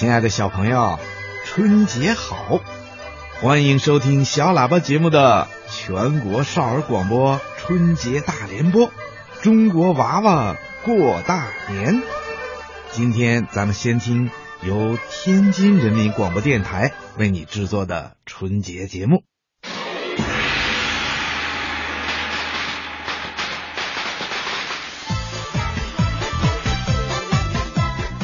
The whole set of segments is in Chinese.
亲爱的小朋友，春节好！欢迎收听小喇叭节目的全国少儿广播春节大联播，中国娃娃过大年。今天咱们先听由天津人民广播电台为你制作的春节节目。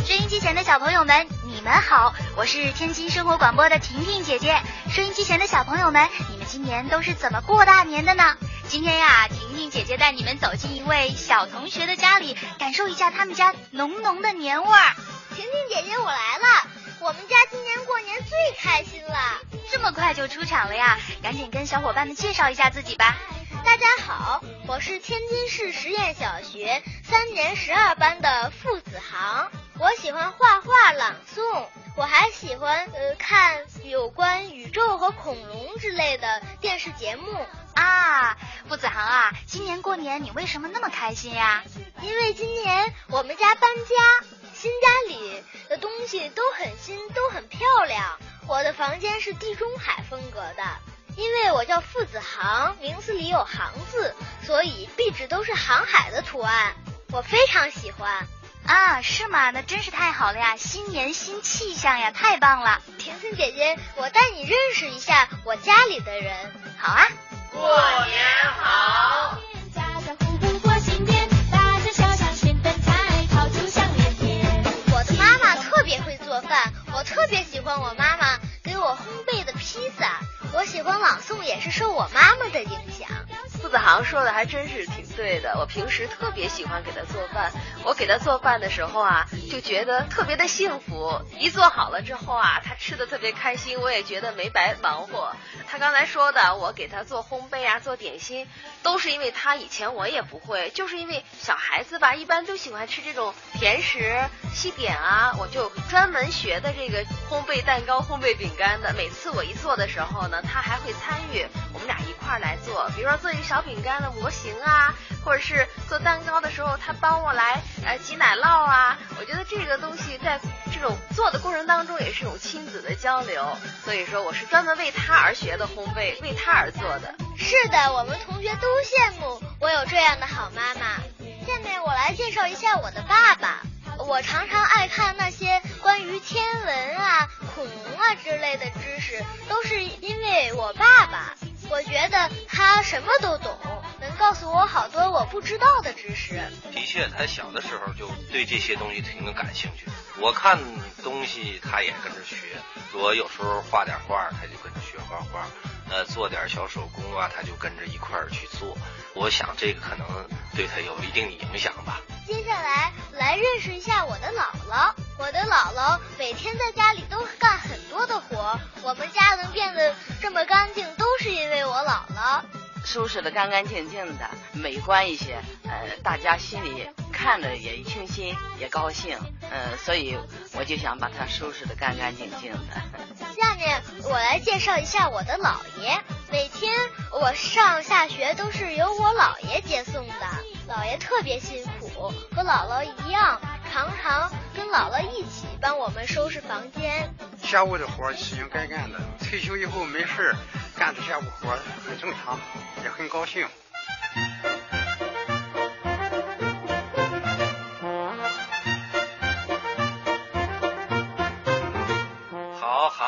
收音机前的小朋友们，们好，我是天津生活广播的婷婷姐姐。收音机前的小朋友们，你们今年都是怎么过大年的呢？今天呀，婷婷姐姐带你们走进一位小同学的家里，感受一下他们家浓浓的年味儿。婷婷姐姐，我来了！我们家今年过年最开心了。这么快就出场了呀？赶紧跟小伙伴们介绍一下自己吧。大家好，我是天津市实验小学三年十二班的付子航。我喜欢画画、朗诵，我还喜欢呃看有关宇宙和恐龙之类的电视节目。啊，付子航啊，今年过年你为什么那么开心呀？因为今年我们家搬家，新家里的东西都很新，都很漂亮。我的房间是地中海风格的，因为我叫付子航，名字里有“航”字，所以壁纸都是航海的图案，我非常喜欢。啊，是吗？那真是太好了呀！新年新气象呀，太棒了！婷婷姐姐，我带你认识一下我家里的人。好啊。过年好！家家户户过新年，大街小巷新灯彩，炮竹响连天。我的妈妈特别会做饭，我特别喜欢我妈妈给我烘焙的披萨。我喜欢朗诵，也是受我妈妈的影响。付子航说的还真是挺对的。我平时特别喜欢给他做饭，我给他做饭的时候啊，就觉得特别的幸福。一做好了之后啊，他吃的特别开心，我也觉得没白忙活。他刚才说的，我给他做烘焙啊，做点心，都是因为他以前我也不会，就是因为小孩子吧，一般都喜欢吃这种甜食、西点啊，我就专门学的这个烘焙蛋糕、烘焙饼干的。每次我一做的时候呢，他还会参与，我们俩一块儿来做，比如说做一个小饼干的模型啊，或者是做蛋糕的时候，他帮我来呃挤奶酪啊。我觉得这个东西在这种做的过程当中也是一种亲子的交流，所以说我是专门为他而学的烘焙，为他而做的。是的，我们同学都羡慕我有这样的好妈妈。下面我来介绍一下我的爸爸。我常常爱看那些关于天文啊、恐龙啊之类的知识，都是因为我爸爸。我觉得他什么都懂，能告诉我好多我不知道的知识。的确，他小的时候就对这些东西挺感兴趣。我看东西，他也跟着学。我有时候画点画，他就跟着学画画。呃，做点小手工啊，他就跟着一块儿去做。我想这个可能对他有一定的影响吧。接下来来认识一下我的姥姥。我的姥姥每天在家里都干很多的活，我们家能变得这么干净，都是因为我姥姥。收拾的干干净净的，美观一些，呃，大家心里看着也清新，也高兴，嗯，所以我就想把它收拾的干干净净的。下面我来介绍一下我的姥爷。每天我上下学都是由我姥爷接送的，姥爷特别辛苦，和姥姥一样，常常跟姥姥一起帮我们收拾房间。家务的活是应该干的，退休以后没事干的家务活很正常，也很高兴。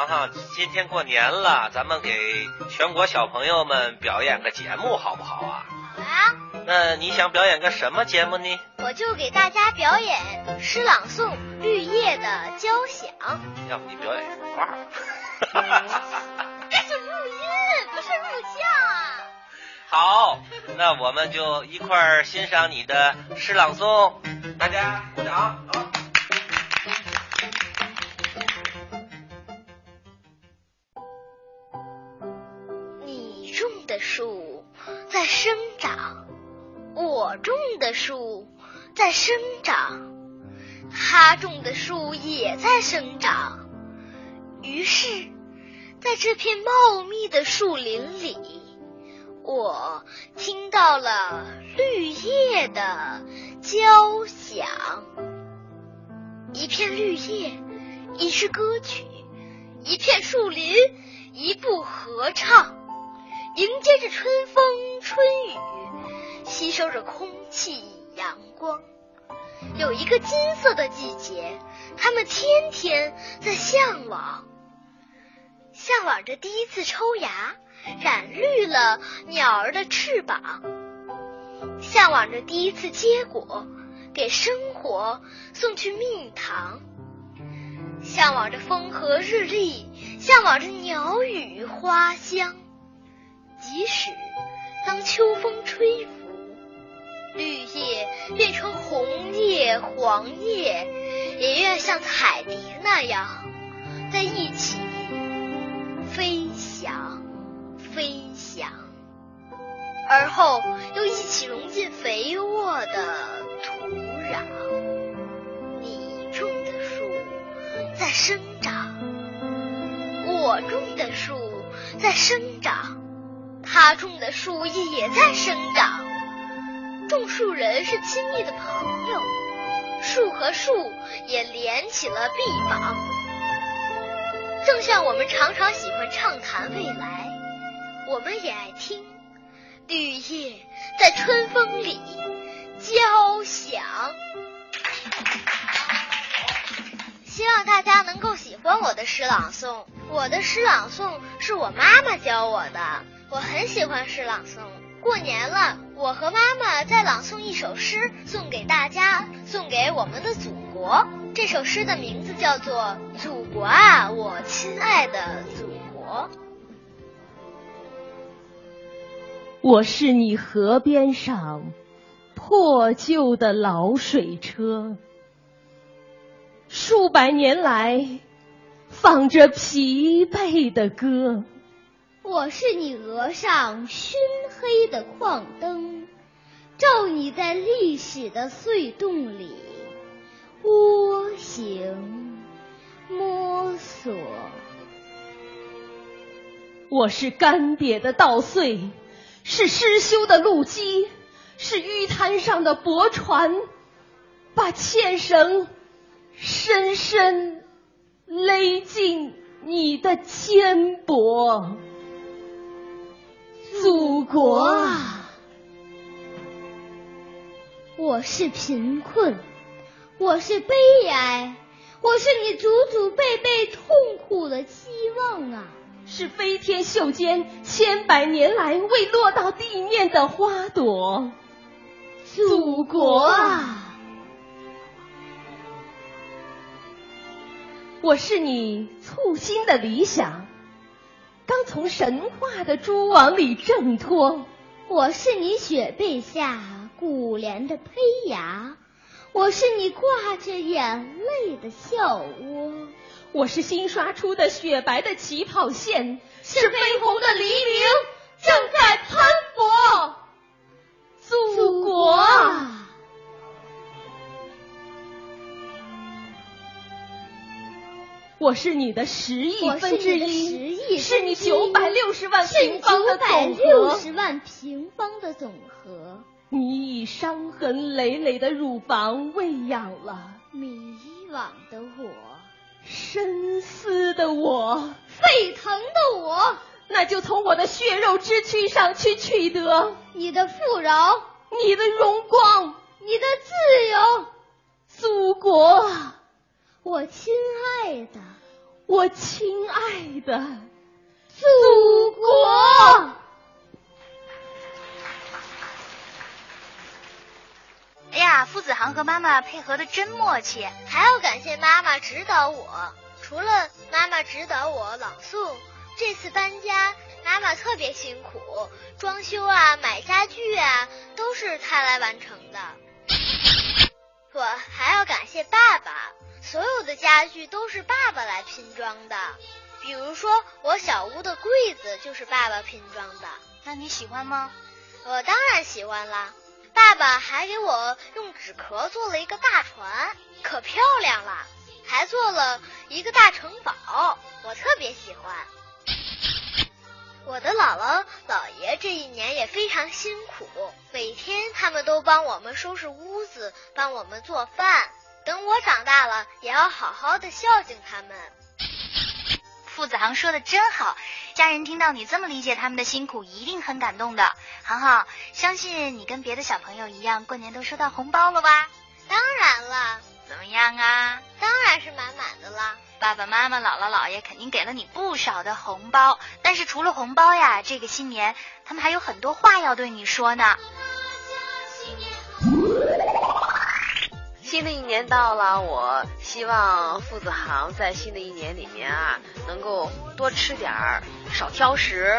好，航航，今天过年了，咱们给全国小朋友们表演个节目，好不好啊？好啊，那你想表演个什么节目呢？我就给大家表演诗朗诵《绿叶的交响》。要不你表演一幅画？这是录音，不是录像啊。好，那我们就一块儿欣赏你的诗朗诵，大家鼓掌。好。的树在生长，我种的树在生长，他种的树也在生长。于是，在这片茂密的树林里，我听到了绿叶的交响。一片绿叶一支歌曲，一片树林，一部合唱，迎接着春风春雨，吸收着空气阳光。有一个金色的季节，他们天天在向往，向往着第一次抽芽，染绿了鸟儿的翅膀，向往着第一次结果，给生活送去蜜糖，向往着风和日丽，向往着鸟语花香。即使当秋风吹拂。绿叶变成红叶、黄叶，也愿像彩蝶那样在一起飞翔、飞翔，而后又一起融进肥沃的土壤。你种的树在生长，我种的树在生长，他种的树也在生长。种树人是亲密的朋友，树和树也连起了臂膀。正像我们常常喜欢畅谈未来，我们也爱听绿叶在春风里交响。希望大家能够喜欢我的诗朗诵。我的诗朗诵是我妈妈教我的，我很喜欢诗朗诵。过年了，我和妈妈再朗诵一首诗送给大家，送给我们的祖国。这首诗的名字叫做《祖国啊，我亲爱的祖国》。我是你河边上破旧的老水车，数百年来放着疲惫的歌。我是你额上熏黑的矿灯，照你在历史的隧洞里蜗行摸索。我是干瘪的稻穗，是失修的路基，是淤滩上的驳船，把纤绳深深勒进你的肩膊。祖国啊，我是贫困，我是悲哀，我是你祖祖辈辈痛苦的希望啊！是飞天袖间千百年来未落到地面的花朵。祖国啊，我是你簇新的理想。刚从神话的蛛网里挣脱，我是你雪被下古莲的胚芽，我是你挂着眼泪的笑窝，我是新刷出的雪白的起跑线，是绯红的黎明正在攀佛。祖国啊！我是你的十亿分之一，是你九百六十万平方的总和。六十万平方的总和。你以伤痕累累的乳房喂养了。迷惘的我，深思的我，沸腾的我。那就从我的血肉之躯上去取得。你的富饶，你的荣光，你的自由，祖国。我亲爱的，我亲爱的祖国！哎呀，付子航和妈妈配合的真默契，还要感谢妈妈指导我。除了妈妈指导我朗诵，这次搬家妈妈特别辛苦，装修啊、买家具啊都是她来完成的。我还要感谢爸爸。所有的家具都是爸爸来拼装的，比如说我小屋的柜子就是爸爸拼装的。那你喜欢吗？我当然喜欢啦！爸爸还给我用纸壳做了一个大船，可漂亮了，还做了一个大城堡，我特别喜欢。我的姥姥姥爷这一年也非常辛苦，每天他们都帮我们收拾屋子，帮我们做饭。等我长大了，也要好好的孝敬他们。付子航说的真好，家人听到你这么理解他们的辛苦，一定很感动的。航航，相信你跟别的小朋友一样，过年都收到红包了吧？当然了，怎么样啊？当然是满满的啦。爸爸妈妈、姥姥姥爷肯定给了你不少的红包，但是除了红包呀，这个新年他们还有很多话要对你说呢。新的一年到了，我希望付子航在新的一年里面啊，能够多吃点儿，少挑食。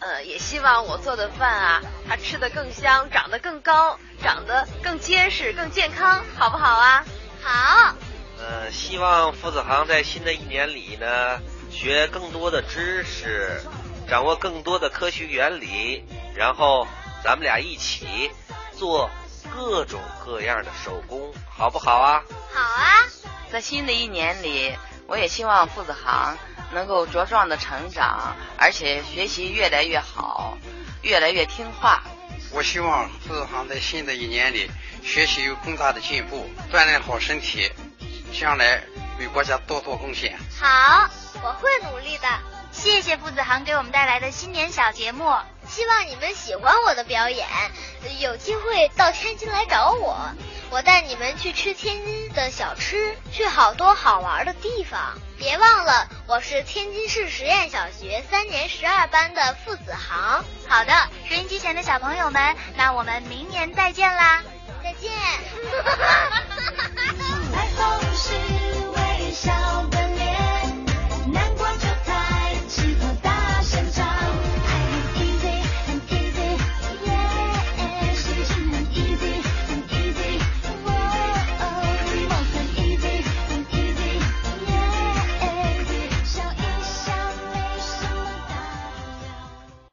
呃，也希望我做的饭啊，他吃的更香，长得更高，长得更结实、更健康，好不好啊？好。呃，希望付子航在新的一年里呢，学更多的知识，掌握更多的科学原理，然后咱们俩一起做各种各样的手工，好不好啊？好啊。在新的一年里，我也希望付子航能够茁壮的成长，而且学习越来越好，越来越听话。我希望付子航在新的一年里学习有更大的进步，锻炼好身体。将来为国家多做贡献。好，我会努力的。谢谢付子航给我们带来的新年小节目，希望你们喜欢我的表演。有机会到天津来找我，我带你们去吃天津的小吃，去好多好玩的地方。别忘了，我是天津市实验小学三年十二班的付子航。好的，收音机前的小朋友们，那我们明年再见啦！再见。爱总是。